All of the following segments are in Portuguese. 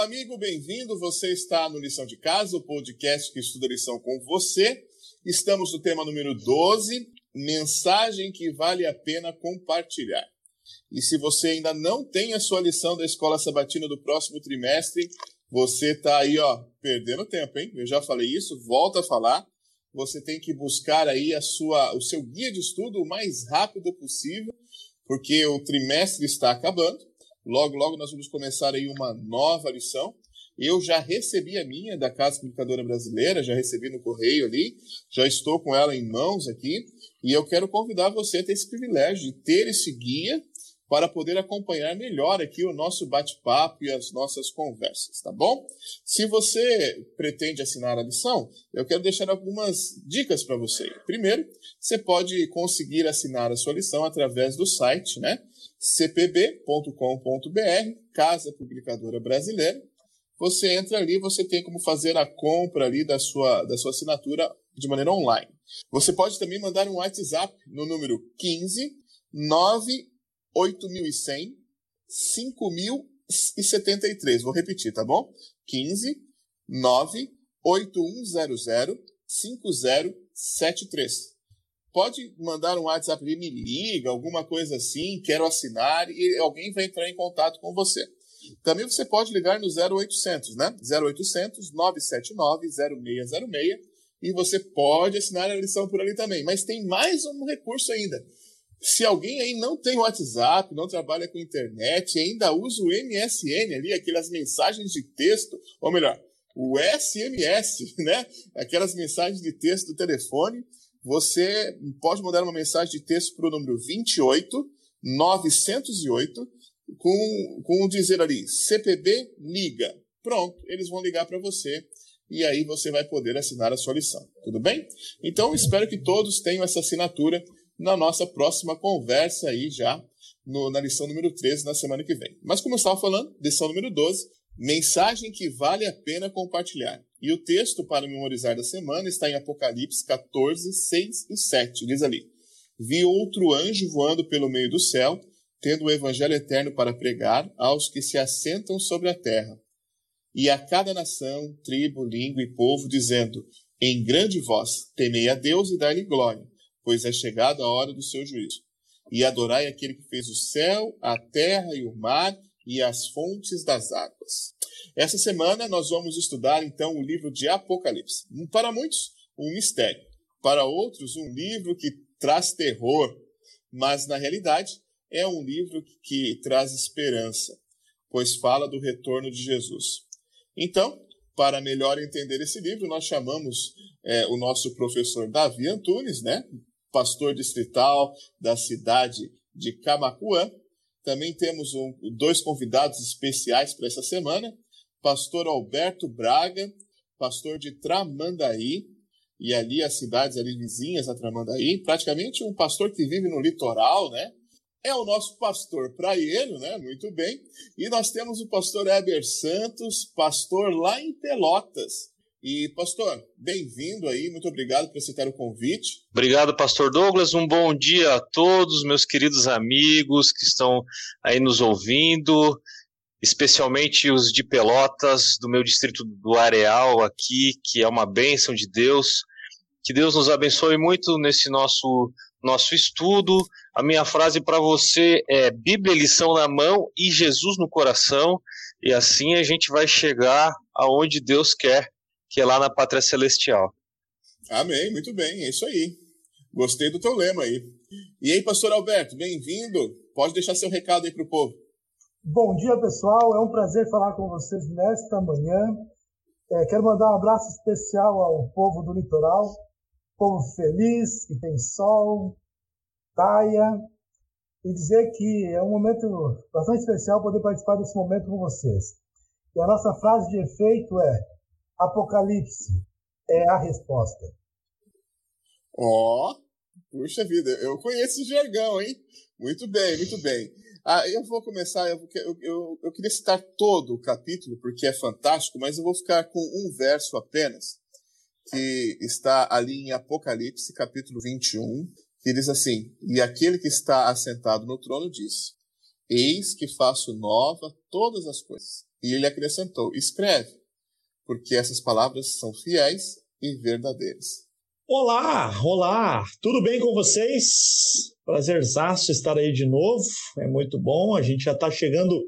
Olá, amigo, bem-vindo. Você está no Lição de Casa, o podcast que estuda lição com você. Estamos no tema número 12, mensagem que vale a pena compartilhar. E se você ainda não tem a sua lição da Escola Sabatina do próximo trimestre, você está aí, ó, perdendo tempo, hein? Eu já falei isso, volta a falar. Você tem que buscar aí a sua, o seu guia de estudo o mais rápido possível, porque o trimestre está acabando. Logo, logo nós vamos começar aí uma nova lição. Eu já recebi a minha da Casa Publicadora Brasileira, já recebi no correio ali, já estou com ela em mãos aqui, e eu quero convidar você a ter esse privilégio de ter esse guia para poder acompanhar melhor aqui o nosso bate-papo e as nossas conversas, tá bom? Se você pretende assinar a lição, eu quero deixar algumas dicas para você. Primeiro, você pode conseguir assinar a sua lição através do site, né? cpb.com.br, Casa Publicadora Brasileira. Você entra ali, você tem como fazer a compra ali da sua, da sua assinatura de maneira online. Você pode também mandar um WhatsApp no número 15 9 8100 5073. Vou repetir, tá bom? 15 9 8100 5073. Pode mandar um WhatsApp ali, me liga, alguma coisa assim, quero assinar e alguém vai entrar em contato com você. Também você pode ligar no 0800, né? 0800 979 0606 e você pode assinar a lição por ali também. Mas tem mais um recurso ainda. Se alguém aí não tem WhatsApp, não trabalha com internet, ainda usa o MSN ali, aquelas mensagens de texto, ou melhor, o SMS, né? Aquelas mensagens de texto do telefone, você pode mandar uma mensagem de texto para o número 28 908 com, com dizer ali CPB liga. Pronto, eles vão ligar para você e aí você vai poder assinar a sua lição. Tudo bem? Então, espero que todos tenham essa assinatura na nossa próxima conversa aí já no, na lição número 13 na semana que vem. Mas como eu estava falando, lição número 12, mensagem que vale a pena compartilhar. E o texto para memorizar da semana está em Apocalipse 14, 6 e 7. Diz ali: Vi outro anjo voando pelo meio do céu, tendo o evangelho eterno para pregar aos que se assentam sobre a terra, e a cada nação, tribo, língua e povo, dizendo: Em grande voz, temei a Deus e dai-lhe glória pois é chegada a hora do seu juízo. E adorai aquele que fez o céu, a terra e o mar e as fontes das águas. Essa semana nós vamos estudar então o livro de Apocalipse. Para muitos, um mistério. Para outros, um livro que traz terror. Mas na realidade, é um livro que traz esperança, pois fala do retorno de Jesus. Então, para melhor entender esse livro, nós chamamos é, o nosso professor Davi Antunes, né? Pastor distrital da cidade de Camacuã. Também temos um, dois convidados especiais para essa semana: pastor Alberto Braga, pastor de Tramandaí, e ali as cidades ali vizinhas a Tramandaí, praticamente um pastor que vive no litoral, né? É o nosso pastor praieiro, né? Muito bem. E nós temos o pastor Heber Santos, pastor lá em Pelotas. E, pastor, bem-vindo aí, muito obrigado por aceitar o convite. Obrigado, pastor Douglas. Um bom dia a todos, meus queridos amigos que estão aí nos ouvindo, especialmente os de Pelotas, do meu distrito do Areal aqui, que é uma bênção de Deus. Que Deus nos abençoe muito nesse nosso nosso estudo. A minha frase para você é Bíblia lição na mão e Jesus no coração, e assim a gente vai chegar aonde Deus quer que é lá na Pátria Celestial. Amém, muito bem, é isso aí. Gostei do teu lema aí. E aí, pastor Alberto, bem-vindo. Pode deixar seu recado aí para o povo. Bom dia, pessoal. É um prazer falar com vocês nesta manhã. É, quero mandar um abraço especial ao povo do litoral, povo feliz, que tem sol, praia, e dizer que é um momento bastante especial poder participar desse momento com vocês. E a nossa frase de efeito é Apocalipse é a resposta. Ó, oh, puxa vida, eu conheço o jargão, hein? Muito bem, muito bem. Ah, eu vou começar, eu, eu, eu, eu queria citar todo o capítulo, porque é fantástico, mas eu vou ficar com um verso apenas, que está ali em Apocalipse, capítulo 21, que diz assim: E aquele que está assentado no trono diz: Eis que faço nova todas as coisas. E ele acrescentou: Escreve, porque essas palavras são fiéis e verdadeiras. Olá, olá, tudo bem com vocês? Prazerzaço estar aí de novo, é muito bom. A gente já está chegando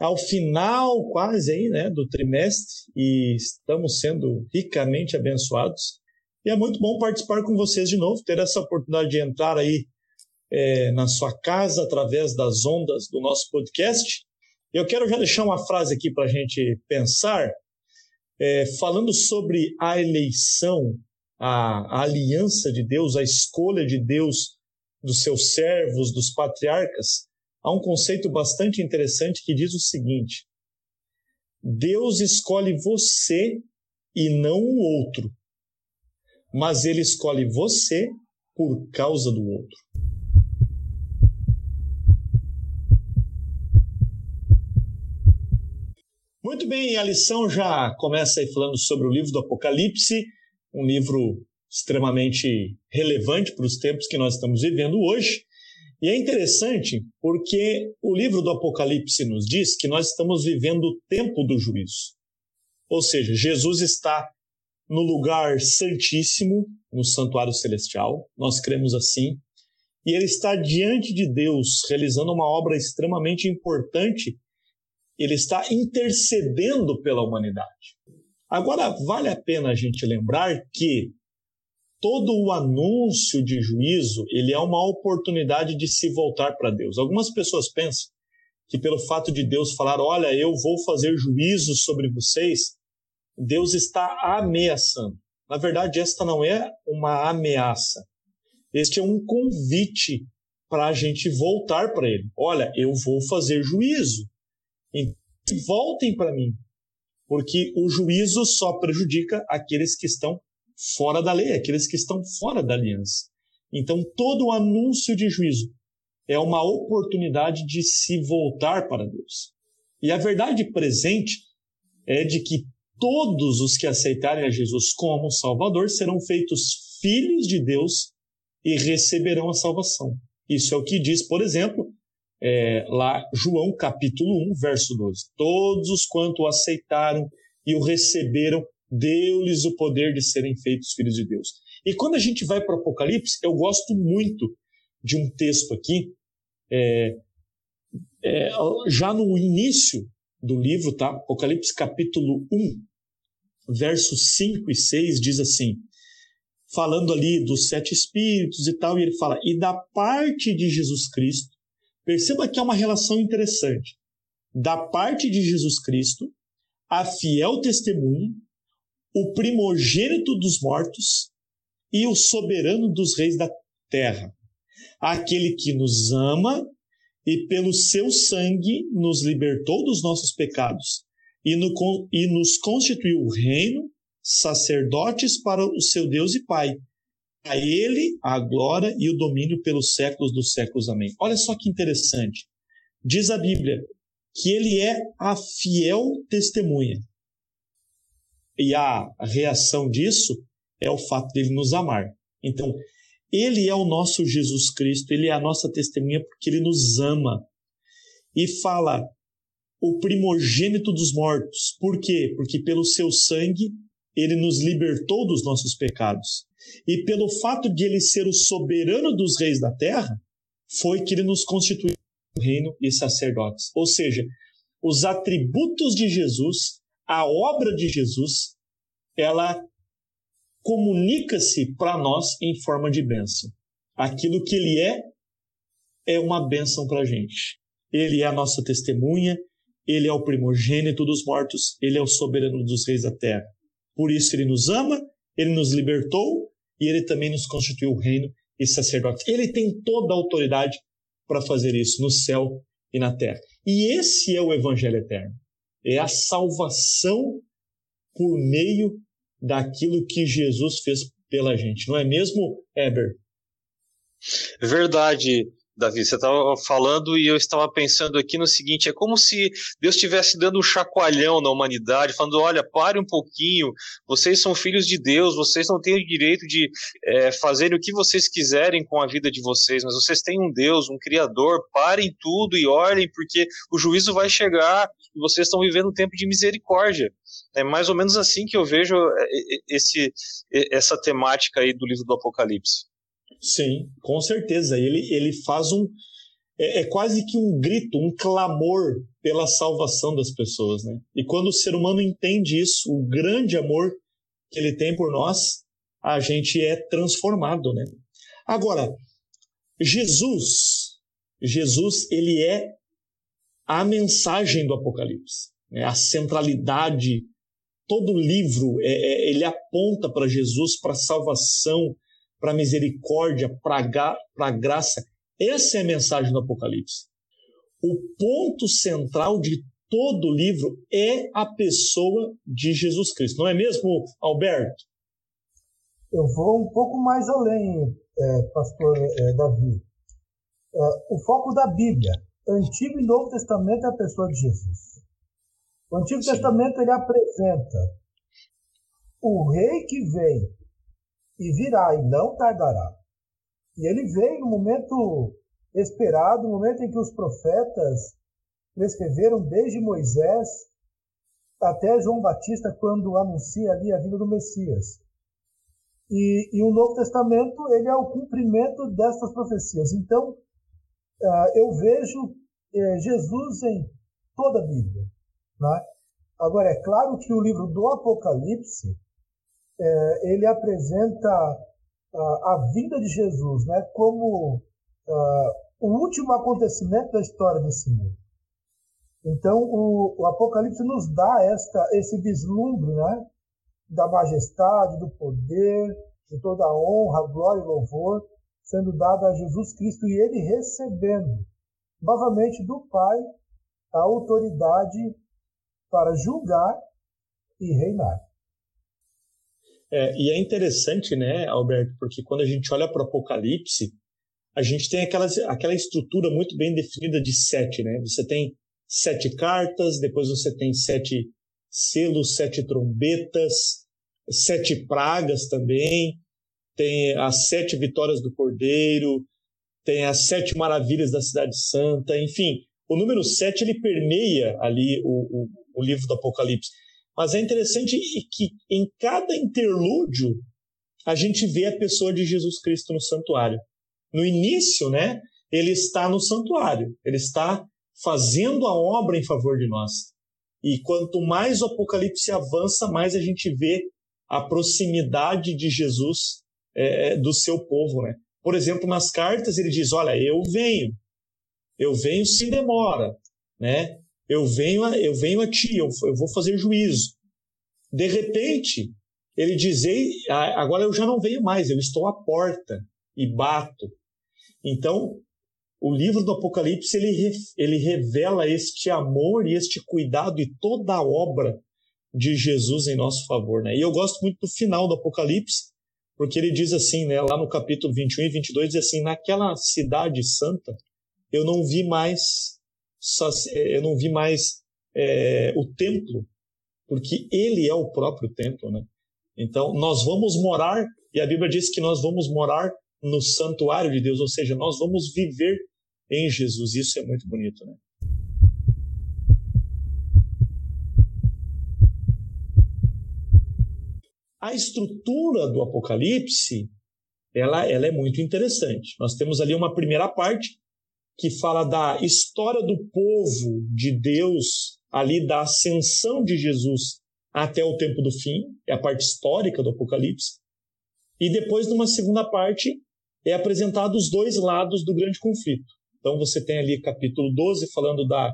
ao final quase aí, né, do trimestre e estamos sendo ricamente abençoados. E é muito bom participar com vocês de novo, ter essa oportunidade de entrar aí é, na sua casa através das ondas do nosso podcast. Eu quero já deixar uma frase aqui para a gente pensar, é, falando sobre a eleição, a, a aliança de Deus, a escolha de Deus dos seus servos, dos patriarcas. Há um conceito bastante interessante que diz o seguinte: Deus escolhe você e não o outro, mas ele escolhe você por causa do outro. Muito bem, a lição já começa aí falando sobre o livro do Apocalipse, um livro extremamente relevante para os tempos que nós estamos vivendo hoje. E é interessante porque o livro do Apocalipse nos diz que nós estamos vivendo o tempo do juízo. Ou seja, Jesus está no lugar santíssimo, no santuário celestial, nós cremos assim, e ele está diante de Deus, realizando uma obra extremamente importante ele está intercedendo pela humanidade. Agora, vale a pena a gente lembrar que todo o anúncio de juízo, ele é uma oportunidade de se voltar para Deus. Algumas pessoas pensam que pelo fato de Deus falar, olha, eu vou fazer juízo sobre vocês, Deus está ameaçando. Na verdade, esta não é uma ameaça. Este é um convite para a gente voltar para Ele. Olha, eu vou fazer juízo. Voltem para mim, porque o juízo só prejudica aqueles que estão fora da lei, aqueles que estão fora da aliança. Então, todo o anúncio de juízo é uma oportunidade de se voltar para Deus. E a verdade presente é de que todos os que aceitarem a Jesus como Salvador serão feitos filhos de Deus e receberão a salvação. Isso é o que diz, por exemplo, é, lá João capítulo 1, verso 12. Todos os quanto o aceitaram e o receberam, deu-lhes o poder de serem feitos filhos de Deus. E quando a gente vai para o Apocalipse, eu gosto muito de um texto aqui, é, é, já no início do livro, tá? Apocalipse capítulo 1, versos 5 e 6 diz assim, falando ali dos sete espíritos e tal, e ele fala, e da parte de Jesus Cristo, Perceba que é uma relação interessante. Da parte de Jesus Cristo, a fiel testemunha, o primogênito dos mortos e o soberano dos reis da terra. Aquele que nos ama e pelo seu sangue nos libertou dos nossos pecados e, no, e nos constituiu reino, sacerdotes para o seu Deus e Pai. A ele a glória e o domínio pelos séculos dos séculos. Amém. Olha só que interessante. Diz a Bíblia que ele é a fiel testemunha. E a reação disso é o fato dele nos amar. Então, ele é o nosso Jesus Cristo, ele é a nossa testemunha porque ele nos ama. E fala o primogênito dos mortos. Por quê? Porque pelo seu sangue ele nos libertou dos nossos pecados. E pelo fato de ele ser o soberano dos reis da terra, foi que ele nos constituiu reino e sacerdotes. Ou seja, os atributos de Jesus, a obra de Jesus, ela comunica-se para nós em forma de bênção. Aquilo que ele é, é uma bênção para a gente. Ele é a nossa testemunha, ele é o primogênito dos mortos, ele é o soberano dos reis da terra. Por isso ele nos ama, ele nos libertou e ele também nos constituiu o reino e sacerdotes. Ele tem toda a autoridade para fazer isso no céu e na terra. E esse é o evangelho eterno. É a salvação por meio daquilo que Jesus fez pela gente. Não é mesmo, Eber? Verdade. Davi, você estava falando e eu estava pensando aqui no seguinte: é como se Deus estivesse dando um chacoalhão na humanidade, falando: olha, pare um pouquinho, vocês são filhos de Deus, vocês não têm o direito de é, fazerem o que vocês quiserem com a vida de vocês, mas vocês têm um Deus, um Criador, parem tudo e olhem, porque o juízo vai chegar e vocês estão vivendo um tempo de misericórdia. É mais ou menos assim que eu vejo é, esse, essa temática aí do livro do Apocalipse. Sim, com certeza. Ele, ele faz um. É, é, quase que um grito, um clamor pela salvação das pessoas, né? E quando o ser humano entende isso, o grande amor que ele tem por nós, a gente é transformado, né? Agora, Jesus, Jesus, ele é a mensagem do Apocalipse, né? a centralidade. Todo livro é, é, ele aponta para Jesus, para a salvação, para a misericórdia, para a graça. Essa é a mensagem do Apocalipse. O ponto central de todo o livro é a pessoa de Jesus Cristo. Não é mesmo, Alberto? Eu vou um pouco mais além, é, pastor é, Davi. Uh, o foco da Bíblia, Antigo e Novo Testamento, é a pessoa de Jesus. O Antigo Sim. Testamento ele apresenta o rei que vem e virá e não tardará. E ele veio no momento esperado, no momento em que os profetas prescreveram desde Moisés até João Batista, quando anuncia ali a vinda do Messias. E, e o Novo Testamento ele é o cumprimento destas profecias. Então, uh, eu vejo uh, Jesus em toda a Bíblia. Né? Agora, é claro que o livro do Apocalipse é, ele apresenta a, a vinda de Jesus né, como uh, o último acontecimento da história desse mundo. Então, o, o, Apocalipse nos dá esta, esse vislumbre né, da majestade, do poder, de toda a honra, glória e louvor sendo dada a Jesus Cristo e ele recebendo novamente do Pai a autoridade para julgar e reinar. É, e é interessante, né, Alberto, porque quando a gente olha para o Apocalipse, a gente tem aquela, aquela estrutura muito bem definida de sete, né? Você tem sete cartas, depois você tem sete selos, sete trombetas, sete pragas também, tem as sete vitórias do Cordeiro, tem as sete maravilhas da Cidade Santa, enfim, o número sete ele permeia ali o, o, o livro do Apocalipse. Mas é interessante que em cada interlúdio a gente vê a pessoa de Jesus Cristo no santuário. No início, né, ele está no santuário, ele está fazendo a obra em favor de nós. E quanto mais o Apocalipse avança, mais a gente vê a proximidade de Jesus é, do seu povo, né? Por exemplo, nas cartas ele diz: Olha, eu venho, eu venho sem demora, né? Eu venho a, eu venho a ti, eu, eu vou fazer juízo. De repente, ele diz: agora eu já não venho mais, eu estou à porta e bato. Então, o livro do Apocalipse ele, ele revela este amor e este cuidado e toda a obra de Jesus em nosso favor. Né? E eu gosto muito do final do Apocalipse, porque ele diz assim, né, lá no capítulo 21 e 22, diz assim: Naquela cidade santa, eu não vi mais eu não vi mais é, o templo, porque ele é o próprio templo, né? Então, nós vamos morar, e a Bíblia diz que nós vamos morar no santuário de Deus, ou seja, nós vamos viver em Jesus. Isso é muito bonito, né? A estrutura do Apocalipse, ela, ela é muito interessante. Nós temos ali uma primeira parte que fala da história do povo de Deus, ali da ascensão de Jesus até o tempo do fim, é a parte histórica do Apocalipse. E depois, numa segunda parte, é apresentado os dois lados do grande conflito. Então você tem ali capítulo 12 falando da,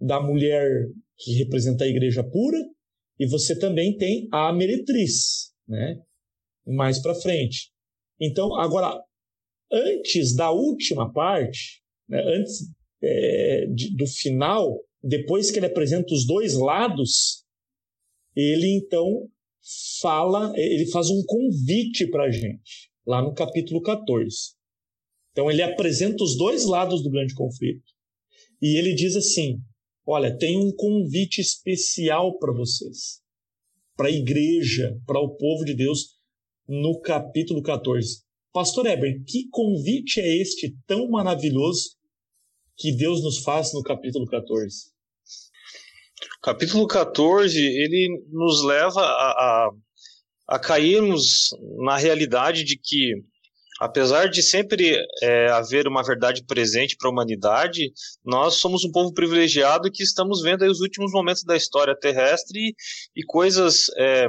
da mulher que representa a igreja pura, e você também tem a meretriz, né? Mais para frente. Então, agora, antes da última parte, né, antes é, de, do final, depois que ele apresenta os dois lados, ele então fala, ele faz um convite para a gente, lá no capítulo 14. Então ele apresenta os dois lados do grande conflito. E ele diz assim: Olha, tem um convite especial para vocês, para a igreja, para o povo de Deus, no capítulo 14. Pastor Eber, que convite é este tão maravilhoso que Deus nos faz no capítulo 14? Capítulo 14, ele nos leva a, a, a cairmos na realidade de que apesar de sempre é, haver uma verdade presente para a humanidade, nós somos um povo privilegiado que estamos vendo os últimos momentos da história terrestre e, e coisas é,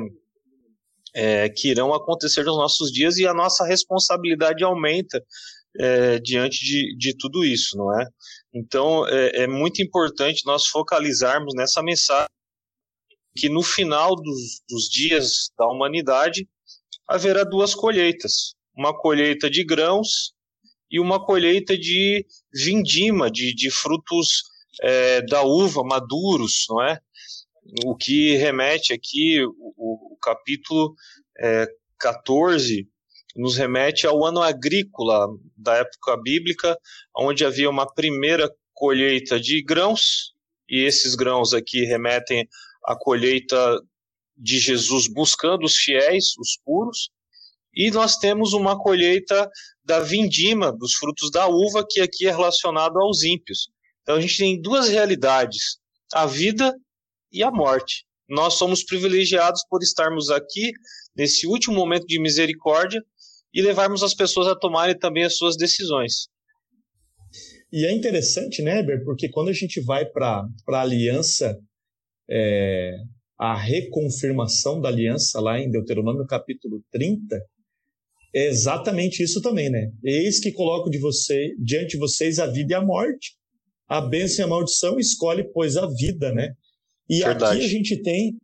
é, que irão acontecer nos nossos dias e a nossa responsabilidade aumenta é, diante de, de tudo isso, não é? Então é, é muito importante nós focalizarmos nessa mensagem que no final dos, dos dias da humanidade haverá duas colheitas uma colheita de grãos e uma colheita de vindima, de, de frutos é, da uva maduros, não é? O que remete aqui, o, o capítulo é, 14, nos remete ao ano agrícola da época bíblica, onde havia uma primeira colheita de grãos, e esses grãos aqui remetem à colheita de Jesus buscando os fiéis, os puros, e nós temos uma colheita da vindima, dos frutos da uva, que aqui é relacionado aos ímpios. Então a gente tem duas realidades: a vida e a morte. Nós somos privilegiados por estarmos aqui nesse último momento de misericórdia e levarmos as pessoas a tomarem também as suas decisões. E é interessante, né, Eber, porque quando a gente vai para a aliança, é, a reconfirmação da aliança lá em Deuteronômio capítulo 30, é exatamente isso também, né? Eis que coloco de você, diante de vocês a vida e a morte. A bênção e a maldição, escolhe, pois, a vida, né? E Verdade. aqui a gente tem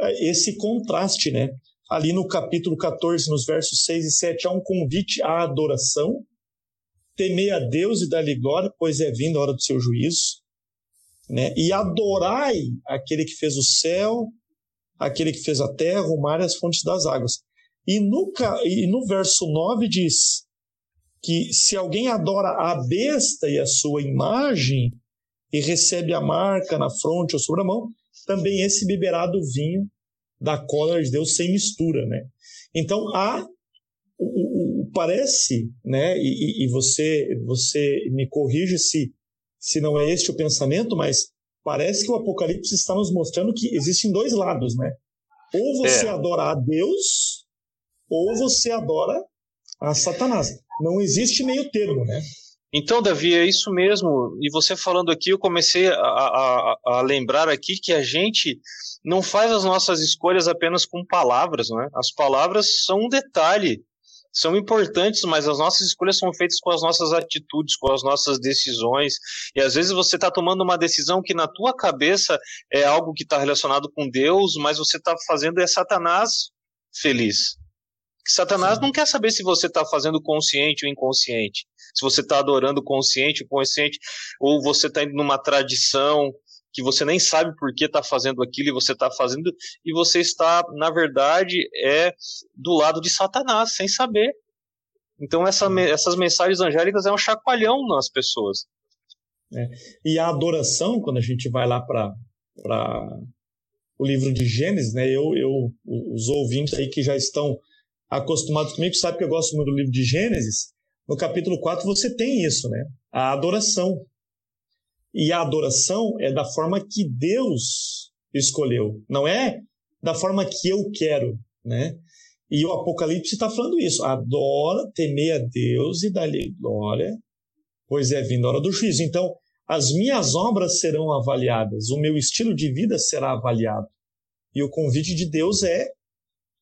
é, esse contraste, né? Ali no capítulo 14, nos versos 6 e 7, há um convite à adoração. Temei a Deus e dá-lhe glória, pois é vindo a hora do seu juízo. Né? E adorai aquele que fez o céu, aquele que fez a terra, o mar e as fontes das águas. E no, e no verso 9 diz que se alguém adora a besta e a sua imagem e recebe a marca na fronte ou sobre a mão, também esse beberá do vinho da cólera de Deus sem mistura, né? Então há o, o, parece, né? E, e, você você me corrige se se não é este o pensamento, mas parece que o Apocalipse está nos mostrando que existem dois lados, né? Ou você é. adora a Deus ou você adora a Satanás. Não existe meio termo, né? Então, Davi, é isso mesmo. E você falando aqui, eu comecei a, a, a, lembrar aqui que a gente não faz as nossas escolhas apenas com palavras, né? As palavras são um detalhe, são importantes, mas as nossas escolhas são feitas com as nossas atitudes, com as nossas decisões. E às vezes você está tomando uma decisão que na tua cabeça é algo que está relacionado com Deus, mas você está fazendo é Satanás feliz. Que Satanás Sim. não quer saber se você está fazendo consciente ou inconsciente, se você está adorando consciente ou consciente, ou você está indo numa tradição que você nem sabe por que está fazendo aquilo e você está fazendo, e você está, na verdade, é do lado de Satanás, sem saber. Então essa, essas mensagens angélicas é um chacoalhão nas pessoas. É. E a adoração, quando a gente vai lá para o livro de Gênesis, né, eu, eu, os ouvintes aí que já estão acostumados comigo sabe que eu gosto muito do livro de Gênesis. No capítulo 4 você tem isso, né? A adoração. E a adoração é da forma que Deus escolheu, não é da forma que eu quero, né? E o Apocalipse está falando isso. Adora, temer a Deus e dá-lhe glória, pois é vindo a hora do juízo. Então, as minhas obras serão avaliadas, o meu estilo de vida será avaliado. E o convite de Deus é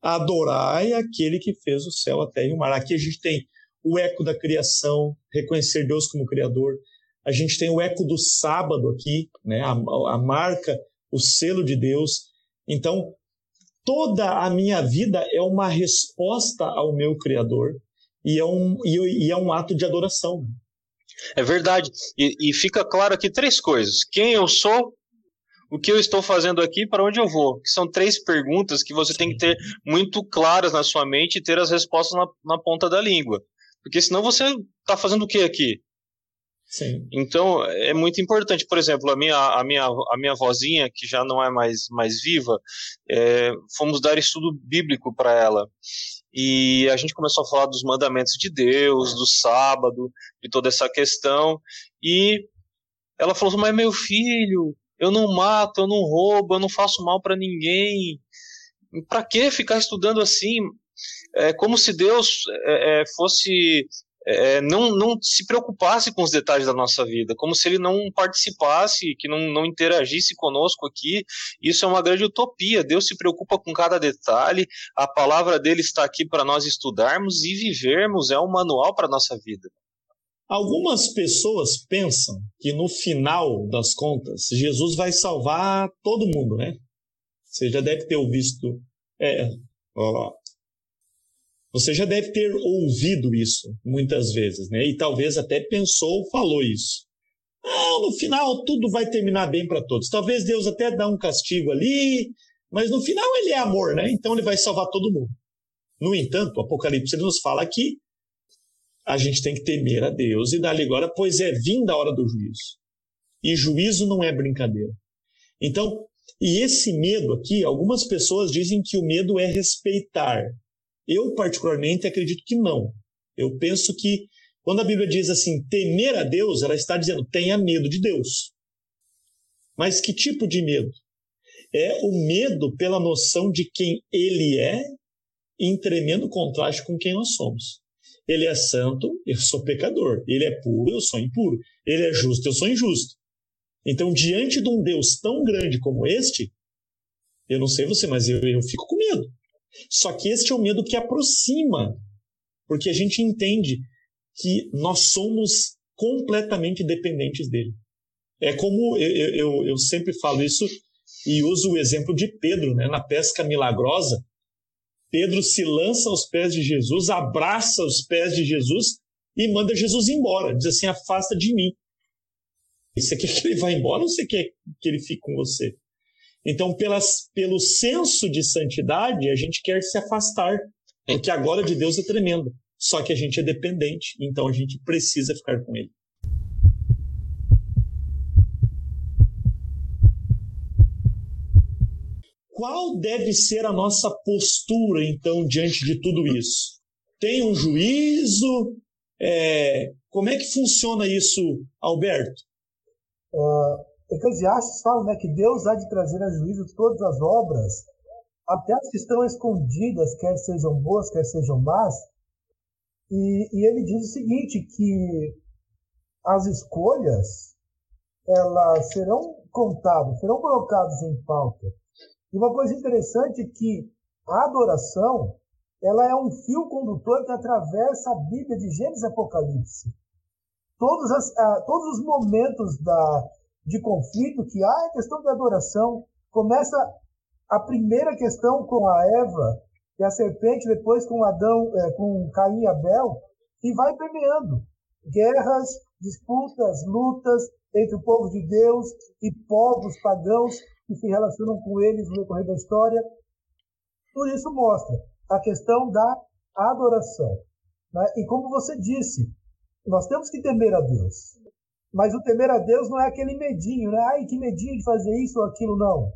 adorai aquele que fez o céu, a terra e o mar. Aqui a gente tem o eco da criação, reconhecer Deus como Criador. A gente tem o eco do sábado aqui, né? a, a marca, o selo de Deus. Então, toda a minha vida é uma resposta ao meu Criador e é um, e, e é um ato de adoração. É verdade. E, e, fica claro aqui três coisas: quem eu sou, o que eu estou fazendo aqui, para onde eu vou? São três perguntas que você tem que ter muito claras na sua mente e ter as respostas na, na ponta da língua. Porque senão você está fazendo o que aqui? Sim. Então é muito importante, por exemplo, a minha, a minha, a minha vozinha, que já não é mais, mais viva, é, fomos dar estudo bíblico para ela. E a gente começou a falar dos mandamentos de Deus, do sábado, de toda essa questão. E ela falou: Mas meu filho, eu não mato, eu não roubo, eu não faço mal para ninguém. Para que ficar estudando assim? É como se Deus é, é fosse é, não, não se preocupasse com os detalhes da nossa vida, como se ele não participasse, que não, não interagisse conosco aqui. Isso é uma grande utopia. Deus se preocupa com cada detalhe, a palavra dele está aqui para nós estudarmos e vivermos, é um manual para a nossa vida. Algumas pessoas pensam que no final das contas, Jesus vai salvar todo mundo, né? Você já deve ter ouvido. É, ó, você já deve ter ouvido isso muitas vezes, né? E talvez até pensou, falou isso. Ah, no final tudo vai terminar bem para todos. Talvez Deus até dá um castigo ali, mas no final ele é amor, né? Então ele vai salvar todo mundo. No entanto, o Apocalipse nos fala que a gente tem que temer a Deus e dar-lhe glória, pois é vinda a hora do juízo. E juízo não é brincadeira. Então, e esse medo aqui, algumas pessoas dizem que o medo é respeitar, eu, particularmente, acredito que não. Eu penso que quando a Bíblia diz assim, temer a Deus, ela está dizendo, tenha medo de Deus. Mas que tipo de medo? É o medo pela noção de quem ele é, em tremendo contraste com quem nós somos. Ele é santo, eu sou pecador. Ele é puro, eu sou impuro. Ele é justo, eu sou injusto. Então, diante de um Deus tão grande como este, eu não sei você, mas eu, eu fico com medo. Só que este é o medo que aproxima, porque a gente entende que nós somos completamente dependentes dele. É como eu, eu, eu sempre falo isso e uso o exemplo de Pedro, né? na pesca milagrosa. Pedro se lança aos pés de Jesus, abraça os pés de Jesus e manda Jesus embora. Diz assim: afasta de mim. Você quer que ele vá embora ou você quer que ele fique com você? Então, pelas, pelo senso de santidade, a gente quer se afastar, porque a glória de Deus é tremenda. Só que a gente é dependente, então a gente precisa ficar com Ele. Qual deve ser a nossa postura, então, diante de tudo isso? Tem um juízo? É... Como é que funciona isso, Alberto? Uh, Eclesiastes fala né, que Deus há de trazer a juízo todas as obras, até as que estão escondidas, quer sejam boas, quer sejam más. E, e ele diz o seguinte, que as escolhas elas serão contadas, serão colocadas em pauta. E uma coisa interessante é que a adoração ela é um fio condutor que atravessa a Bíblia de Gênesis e Apocalipse. Todos, as, uh, todos os momentos da, de conflito que há é a questão da adoração. Começa a primeira questão com a Eva e a serpente, depois com Adão, é, com Caim e Abel, e vai permeando guerras, disputas, lutas entre o povo de Deus e povos pagãos que se relacionam com eles no decorrer da história. Tudo isso mostra a questão da adoração. Né? E como você disse, nós temos que temer a Deus. Mas o temer a Deus não é aquele medinho, né? Ai, que medinho de fazer isso ou aquilo, não.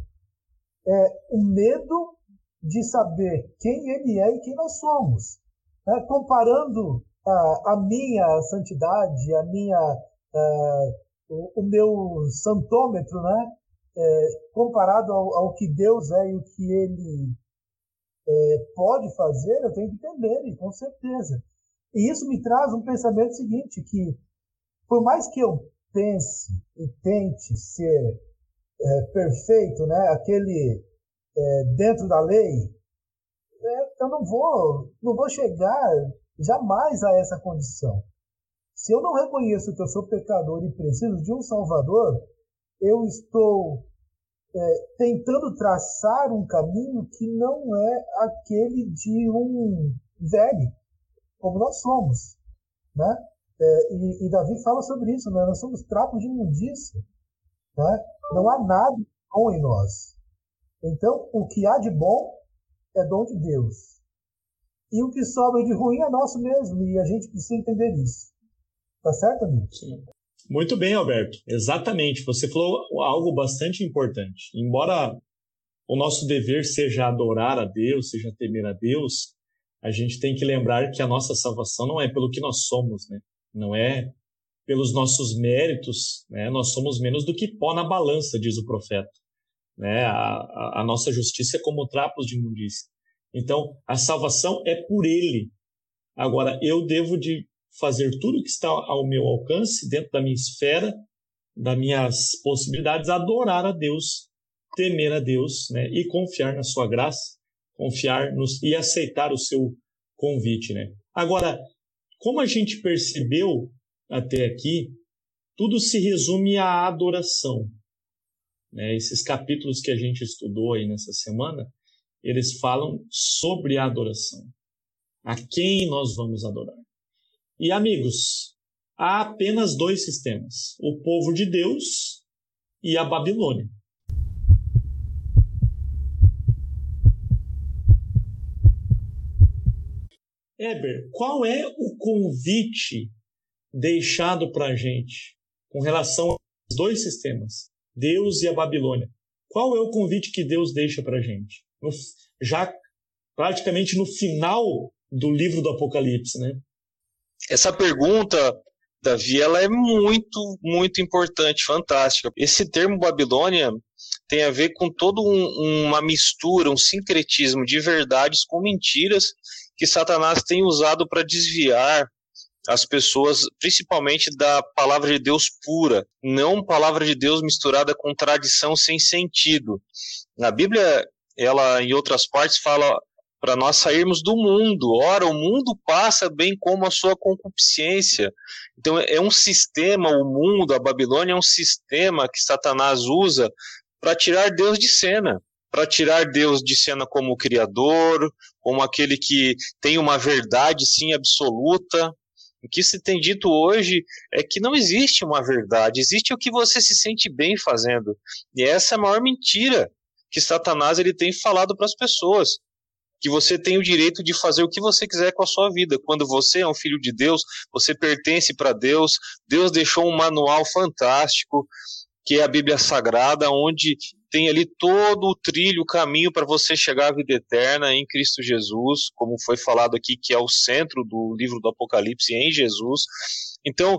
É o medo de saber quem ele é e quem nós somos. Né? Comparando a, a minha santidade, a minha, a, o, o, meu santômetro, né? É, comparado ao, ao, que Deus é e o que ele é, pode fazer, eu tenho que temer, com certeza. E isso me traz um pensamento seguinte, que por mais que eu pense e tente ser é, perfeito, né, aquele é, dentro da lei, é, eu não vou, não vou chegar jamais a essa condição. Se eu não reconheço que eu sou pecador e preciso de um Salvador, eu estou é, tentando traçar um caminho que não é aquele de um velho, como nós somos, né? É, e, e, Davi fala sobre isso, né? nós somos trapos de imundícia. Né? Não há nada bom em nós. Então, o que há de bom é dom de Deus. e o que sobra de ruim é nosso mesmo, e a gente precisa entender isso. Tá certo, amigo? Sim. Muito bem, Alberto. Exatamente. Você falou algo bastante importante. Embora o nosso dever seja adorar a Deus, seja temer a Deus, a gente tem que lembrar que a nossa salvação não é pelo que nós somos, né? Não é pelos nossos méritos, né? Nós somos menos do que pó na balança, diz o profeta. Né? A, a, a nossa justiça é como trapos de imundícia. Então, a salvação é por Ele. Agora, eu devo de fazer tudo que está ao meu alcance, dentro da minha esfera, das minhas possibilidades, adorar a Deus, temer a Deus, né? E confiar na Sua graça, confiar nos e aceitar o Seu convite, né? Agora, como a gente percebeu até aqui, tudo se resume à adoração. Né? Esses capítulos que a gente estudou aí nessa semana, eles falam sobre a adoração. A quem nós vamos adorar. E amigos, há apenas dois sistemas: o povo de Deus e a Babilônia. Eber, qual é o convite deixado para a gente com relação aos dois sistemas, Deus e a Babilônia? Qual é o convite que Deus deixa para a gente? Já praticamente no final do livro do Apocalipse, né? Essa pergunta, Davi, ela é muito, muito importante, fantástica. Esse termo Babilônia tem a ver com toda um, uma mistura, um sincretismo de verdades com mentiras que Satanás tem usado para desviar as pessoas, principalmente da palavra de Deus pura, não palavra de Deus misturada com tradição sem sentido. Na Bíblia, ela em outras partes fala para nós sairmos do mundo. Ora, o mundo passa bem como a sua concupiscência. Então é um sistema, o mundo, a Babilônia é um sistema que Satanás usa para tirar Deus de cena, para tirar Deus de cena como criador, como aquele que tem uma verdade sim absoluta. O que se tem dito hoje é que não existe uma verdade, existe o que você se sente bem fazendo. E essa é a maior mentira que Satanás ele tem falado para as pessoas que você tem o direito de fazer o que você quiser com a sua vida. Quando você é um filho de Deus, você pertence para Deus. Deus deixou um manual fantástico, que é a Bíblia Sagrada, onde tem ali todo o trilho, o caminho para você chegar à vida eterna em Cristo Jesus, como foi falado aqui, que é o centro do livro do Apocalipse em Jesus. Então,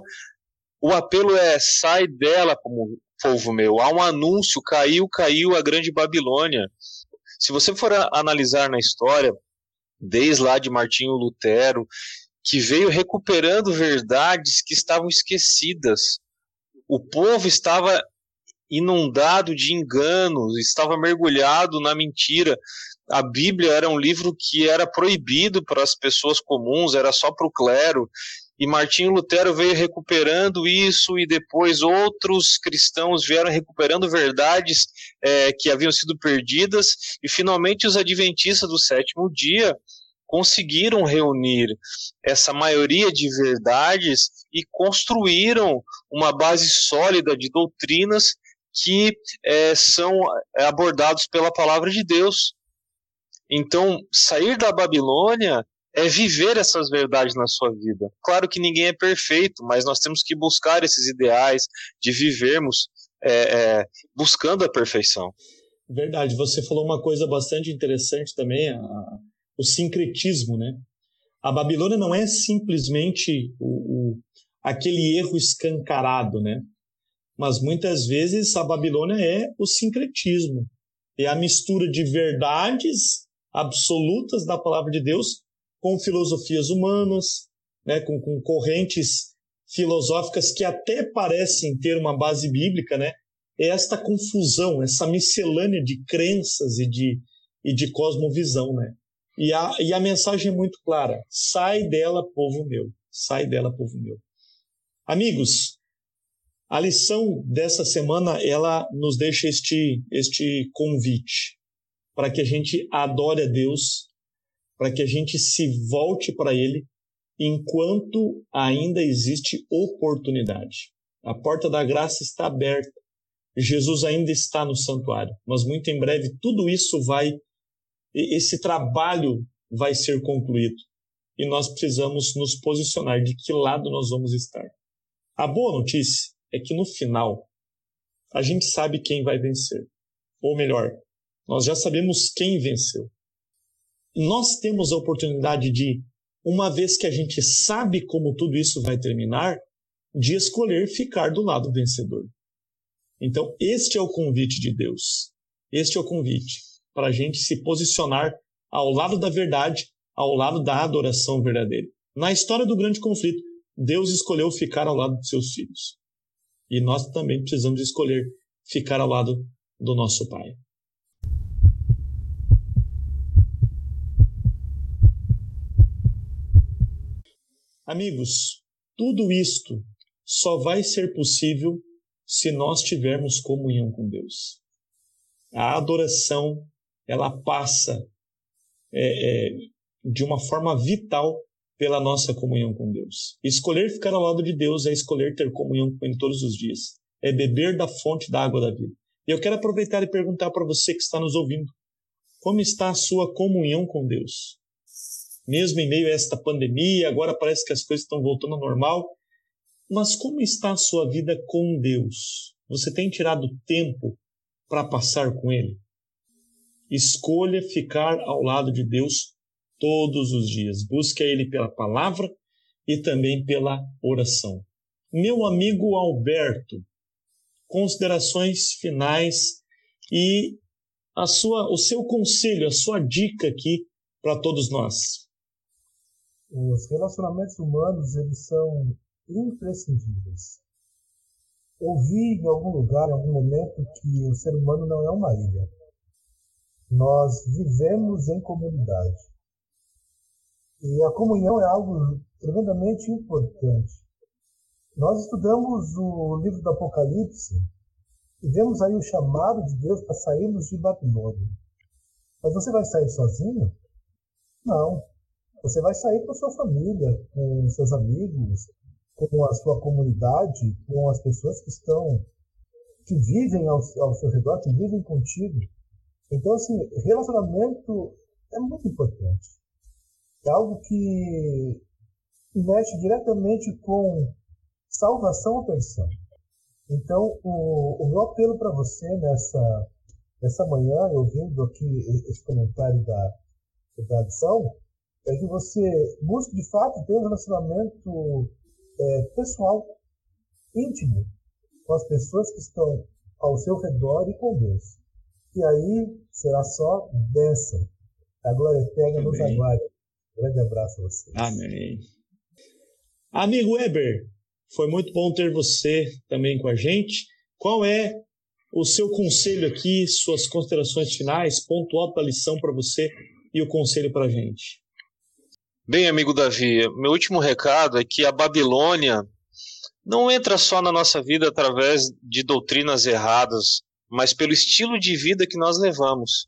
o apelo é sai dela como povo meu. Há um anúncio, caiu, caiu a grande Babilônia. Se você for analisar na história, desde lá de Martinho Lutero, que veio recuperando verdades que estavam esquecidas. O povo estava inundado de enganos, estava mergulhado na mentira. A Bíblia era um livro que era proibido para as pessoas comuns, era só para o clero. E Martinho Lutero veio recuperando isso, e depois outros cristãos vieram recuperando verdades é, que haviam sido perdidas, e finalmente os adventistas do sétimo dia conseguiram reunir essa maioria de verdades e construíram uma base sólida de doutrinas que é, são abordados pela palavra de Deus. Então, sair da Babilônia é viver essas verdades na sua vida. Claro que ninguém é perfeito, mas nós temos que buscar esses ideais de vivermos é, é, buscando a perfeição. Verdade, você falou uma coisa bastante interessante também, a, o sincretismo, né? A Babilônia não é simplesmente o, o, aquele erro escancarado, né? Mas muitas vezes a Babilônia é o sincretismo, é a mistura de verdades absolutas da palavra de Deus com filosofias humanas, né, com, com correntes filosóficas que até parecem ter uma base bíblica, né? É esta confusão, essa miscelânea de crenças e de, e de cosmovisão, né? E a, e a mensagem é muito clara: sai dela, povo meu, sai dela, povo meu. Amigos, a lição dessa semana ela nos deixa este, este convite para que a gente adore a Deus para que a gente se volte para Ele enquanto ainda existe oportunidade. A porta da graça está aberta. Jesus ainda está no santuário, mas muito em breve tudo isso vai esse trabalho vai ser concluído. E nós precisamos nos posicionar de que lado nós vamos estar. A boa notícia é que no final a gente sabe quem vai vencer. Ou melhor, nós já sabemos quem venceu. Nós temos a oportunidade de, uma vez que a gente sabe como tudo isso vai terminar, de escolher ficar do lado vencedor. Então, este é o convite de Deus. Este é o convite para a gente se posicionar ao lado da verdade, ao lado da adoração verdadeira. Na história do grande conflito, Deus escolheu ficar ao lado de seus filhos. E nós também precisamos escolher ficar ao lado do nosso Pai. Amigos, tudo isto só vai ser possível se nós tivermos comunhão com Deus. A adoração, ela passa é, é, de uma forma vital pela nossa comunhão com Deus. Escolher ficar ao lado de Deus é escolher ter comunhão com Ele todos os dias. É beber da fonte da água da vida. E eu quero aproveitar e perguntar para você que está nos ouvindo: como está a sua comunhão com Deus? Mesmo em meio a esta pandemia, agora parece que as coisas estão voltando ao normal, mas como está a sua vida com Deus? Você tem tirado tempo para passar com Ele? Escolha ficar ao lado de Deus todos os dias. Busque Ele pela palavra e também pela oração. Meu amigo Alberto, considerações finais e a sua, o seu conselho, a sua dica aqui para todos nós. Os relacionamentos humanos eles são imprescindíveis. Ouvi em algum lugar, em algum momento, que o ser humano não é uma ilha. Nós vivemos em comunidade. E a comunhão é algo tremendamente importante. Nós estudamos o livro do Apocalipse e vemos aí o chamado de Deus para sairmos de Babilônia. Mas você vai sair sozinho? Não. Você vai sair com a sua família, com seus amigos, com a sua comunidade, com as pessoas que estão, que vivem ao, ao seu redor, que vivem contigo. Então, assim, relacionamento é muito importante. É algo que mexe diretamente com salvação ou perdição. Então, o, o meu apelo para você nessa, nessa manhã, ouvindo aqui esse comentário da, da adição, é que você busque de fato ter um relacionamento é, pessoal, íntimo, com as pessoas que estão ao seu redor e com Deus. E aí será só bênção. A glória eterna nos aguarde. grande abraço a vocês. Amém. Amigo Weber, foi muito bom ter você também com a gente. Qual é o seu conselho aqui, suas considerações finais, ponto alto da lição para você e o conselho para a gente? Bem, amigo Davi, meu último recado é que a Babilônia não entra só na nossa vida através de doutrinas erradas, mas pelo estilo de vida que nós levamos,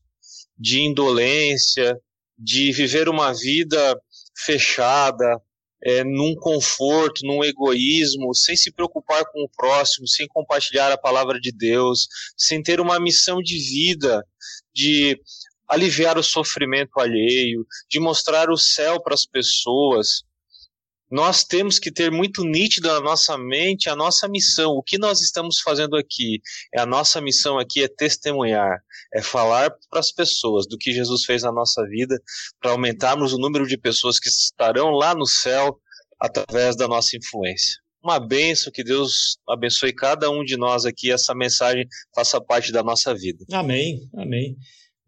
de indolência, de viver uma vida fechada, é, num conforto, num egoísmo, sem se preocupar com o próximo, sem compartilhar a palavra de Deus, sem ter uma missão de vida, de aliviar o sofrimento alheio, de mostrar o céu para as pessoas. Nós temos que ter muito nítido na nossa mente a nossa missão. O que nós estamos fazendo aqui? É a nossa missão aqui é testemunhar, é falar para as pessoas do que Jesus fez na nossa vida, para aumentarmos o número de pessoas que estarão lá no céu através da nossa influência. Uma benção, que Deus abençoe cada um de nós aqui, essa mensagem faça parte da nossa vida. Amém, amém.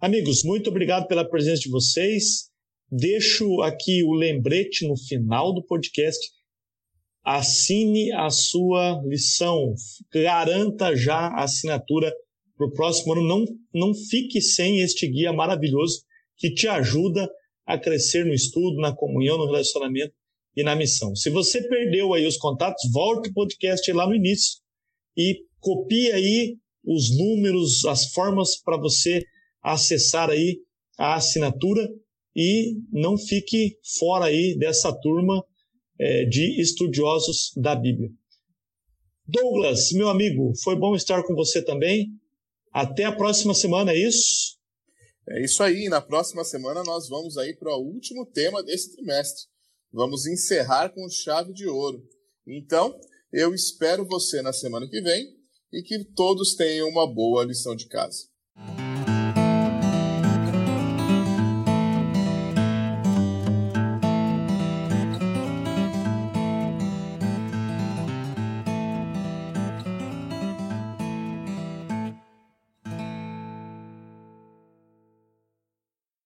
Amigos, muito obrigado pela presença de vocês. Deixo aqui o lembrete no final do podcast. Assine a sua lição, garanta já a assinatura para o próximo ano. Não, não fique sem este guia maravilhoso que te ajuda a crescer no estudo, na comunhão, no relacionamento e na missão. Se você perdeu aí os contatos, volte o podcast lá no início e copie aí os números, as formas para você acessar aí a assinatura e não fique fora aí dessa turma é, de estudiosos da Bíblia. Douglas, meu amigo, foi bom estar com você também. Até a próxima semana, é isso? É isso aí. Na próxima semana nós vamos aí para o último tema desse trimestre. Vamos encerrar com chave de ouro. Então, eu espero você na semana que vem e que todos tenham uma boa lição de casa.